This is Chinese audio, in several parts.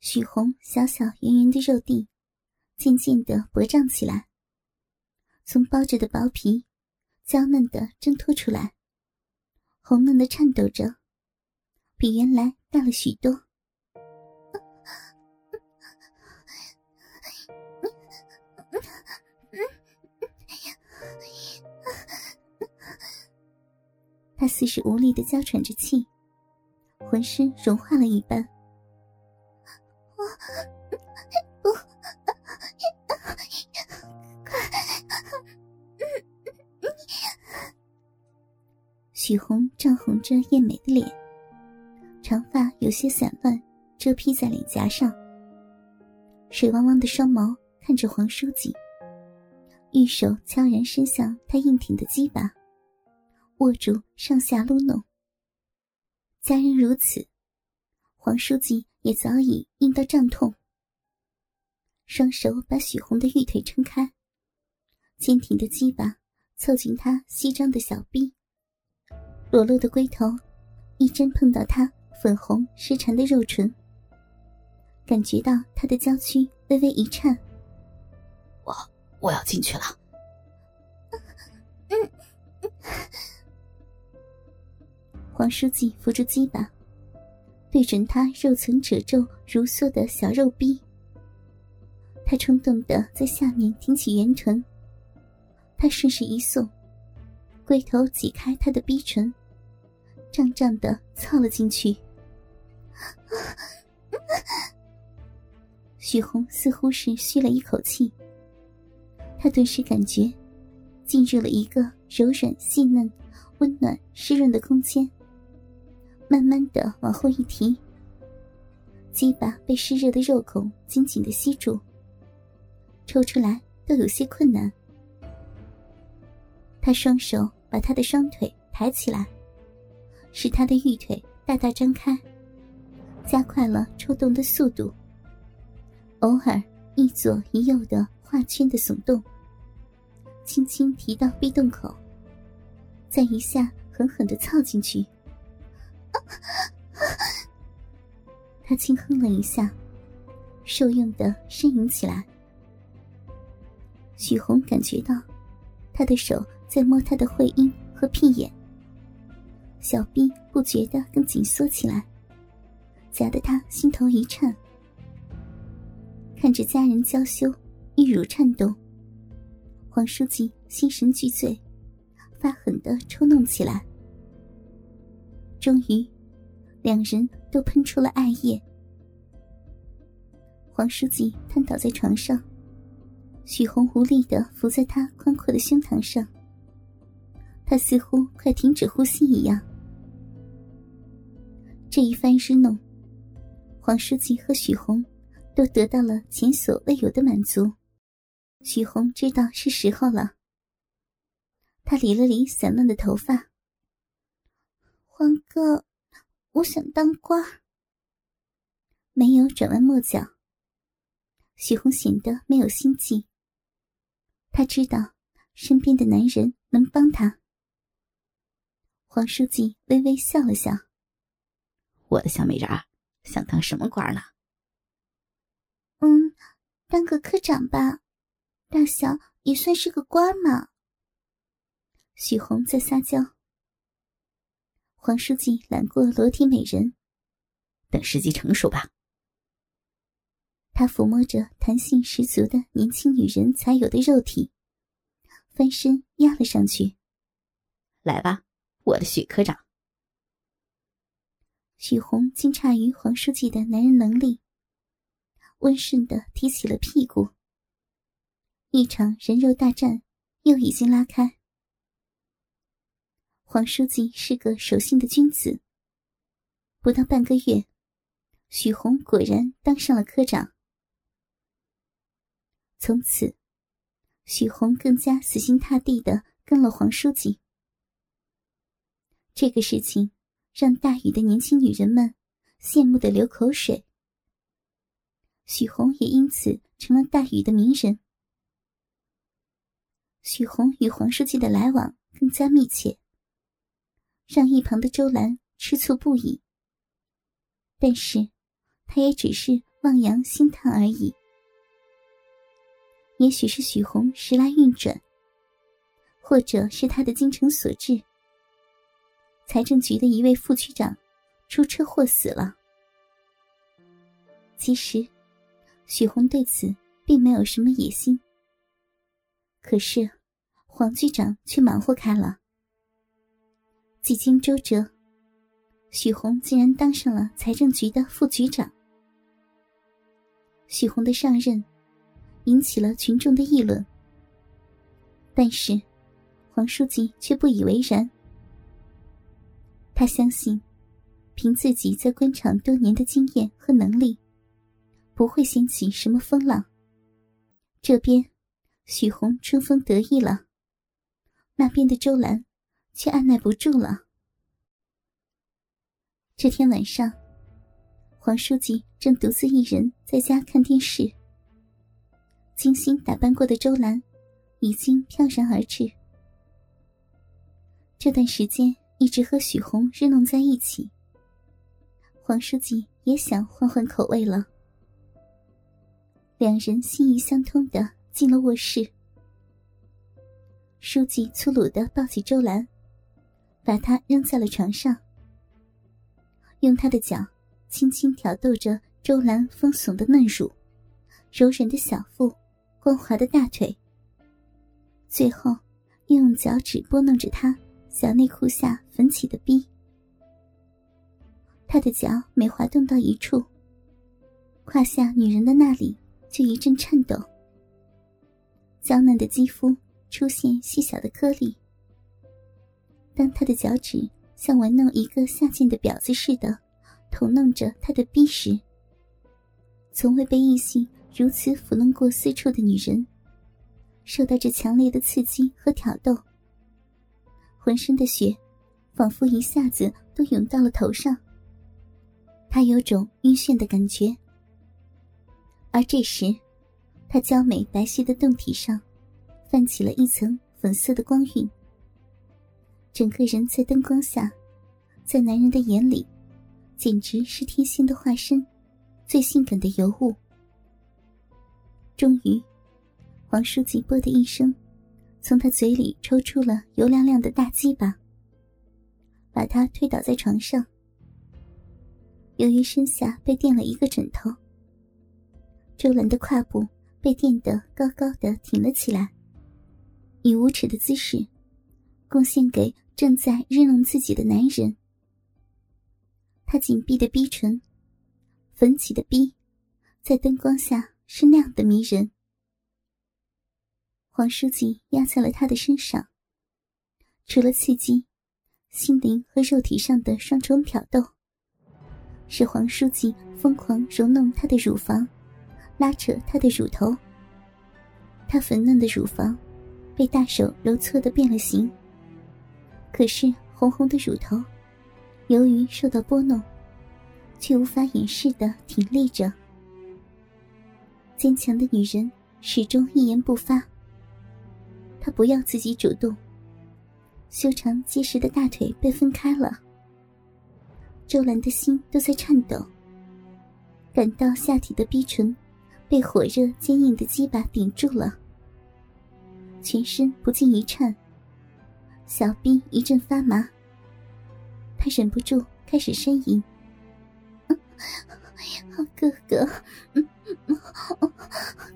许红小小圆圆的肉蒂渐渐的勃胀起来，从包着的薄皮娇嫩的挣脱出来，红嫩的颤抖着，比原来大了许多。他似是无力的娇喘着气，浑身融化了一般。许红涨红着艳美的脸，长发有些散乱，遮披在脸颊上。水汪汪的双眸看着黄书记，玉手悄然伸向他硬挺的鸡巴。握住，上下撸弄。家人如此，黄书记也早已硬到胀痛。双手把许红的玉腿撑开，坚挺的鸡巴凑近她稀张的小臂，裸露的龟头一针碰到他粉红湿缠的肉唇，感觉到他的娇躯微微一颤。我我要进去了。嗯。黄书记扶住鸡巴，对准他肉层褶皱如梭的小肉逼。他冲动的在下面挺起圆唇，他顺势一送，龟头挤开他的逼唇，胀胀的凑了进去。许红似乎是吁了一口气，他顿时感觉进入了一个柔软细嫩、温暖湿润的空间。慢慢的往后一提，鸡巴被湿热的肉孔紧紧的吸住，抽出来都有些困难。他双手把他的双腿抬起来，使他的玉腿大大张开，加快了抽动的速度。偶尔一左一右的画圈的耸动，轻轻提到壁洞口，再一下狠狠的操进去。他轻哼了一下，受用的呻吟起来。许红感觉到他的手在摸他的会阴和屁眼，小臂不觉的更紧缩起来，夹得他心头一颤。看着家人娇羞，玉乳颤动，黄书记心神俱醉，发狠的抽弄起来。终于，两人都喷出了艾叶。黄书记瘫倒在床上，许红无力的伏在他宽阔的胸膛上。他似乎快停止呼吸一样。这一番日弄，黄书记和许红都得到了前所未有的满足。许红知道是时候了，他理了理散乱的头发。黄哥，我想当官没有转弯抹角。许红显得没有心计。他知道身边的男人能帮他。黄书记微微笑了笑：“我的小美人儿，想当什么官呢？”“嗯，当个科长吧，大小也算是个官嘛。”许红在撒娇。黄书记揽过裸体美人，等时机成熟吧。他抚摸着弹性十足的年轻女人才有的肉体，翻身压了上去。来吧，我的许科长。许红惊诧于黄书记的男人能力，温顺的提起了屁股。一场人肉大战又已经拉开。黄书记是个守信的君子。不到半个月，许红果然当上了科长。从此，许红更加死心塌地的跟了黄书记。这个事情让大禹的年轻女人们羡慕的流口水。许红也因此成了大禹的名人。许红与黄书记的来往更加密切。让一旁的周兰吃醋不已，但是，他也只是望洋兴叹而已。也许是许红时来运转，或者是他的精诚所至，财政局的一位副局长出车祸死了。其实，许红对此并没有什么野心。可是，黄局长却忙活开了。几经周折，许红竟然当上了财政局的副局长。许红的上任引起了群众的议论，但是黄书记却不以为然。他相信，凭自己在官场多年的经验和能力，不会掀起什么风浪。这边许红春风得意了，那边的周兰却按耐不住了。这天晚上。黄书记正独自一人在家看电视，精心打扮过的周兰已经飘然而至。这段时间一直和许红日弄在一起，黄书记也想换换口味了。两人心意相通的进了卧室，书记粗鲁的抱起周兰，把她扔在了床上，用他的脚。轻轻挑逗着周兰丰耸的嫩乳，柔软的小腹，光滑的大腿。最后，又用脚趾拨弄着她小内裤下粉起的逼。他的脚每滑动到一处，胯下女人的那里就一阵颤抖。娇嫩的肌肤出现细小的颗粒。当他的脚趾像玩弄一个下贱的婊子似的。捅弄着他的逼时，从未被异性如此抚弄过私处的女人，受到这强烈的刺激和挑逗，浑身的血仿佛一下子都涌到了头上。他有种晕眩的感觉，而这时，他娇美白皙的胴体上泛起了一层粉色的光晕，整个人在灯光下，在男人的眼里。简直是天仙的化身，最性感的尤物。终于，黄书记“啵”的一声，从他嘴里抽出了油亮亮的大鸡巴，把他推倒在床上。由于身下被垫了一个枕头，周兰的胯部被垫得高高的挺了起来，以无耻的姿势，贡献给正在日弄自己的男人。他紧闭的逼唇，粉起的逼，在灯光下是那样的迷人。黄书记压在了他的身上，除了刺激，心灵和肉体上的双重挑逗，使黄书记疯狂揉弄他的乳房，拉扯他的乳头。他粉嫩的乳房被大手揉搓的变了形，可是红红的乳头。由于受到拨弄，却无法掩饰的挺立着。坚强的女人始终一言不发。她不要自己主动，修长结实的大腿被分开了。周兰的心都在颤抖，感到下体的逼唇被火热坚硬的鸡巴顶住了，全身不禁一颤，小臂一阵发麻。他忍不住开始呻吟：“哥哥，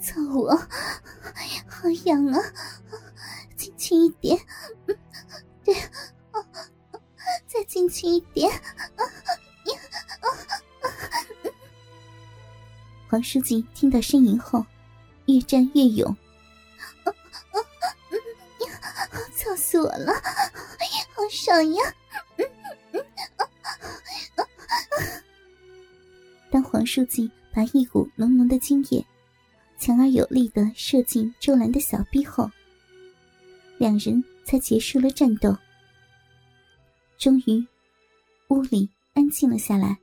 操我，好痒啊！进去一点，嗯对，再轻轻一点。”黄书记听到呻吟后，越战越勇：“操死我了，好爽呀！”黄书记把一股浓浓的精液强而有力的射进周兰的小臂后，两人才结束了战斗。终于，屋里安静了下来。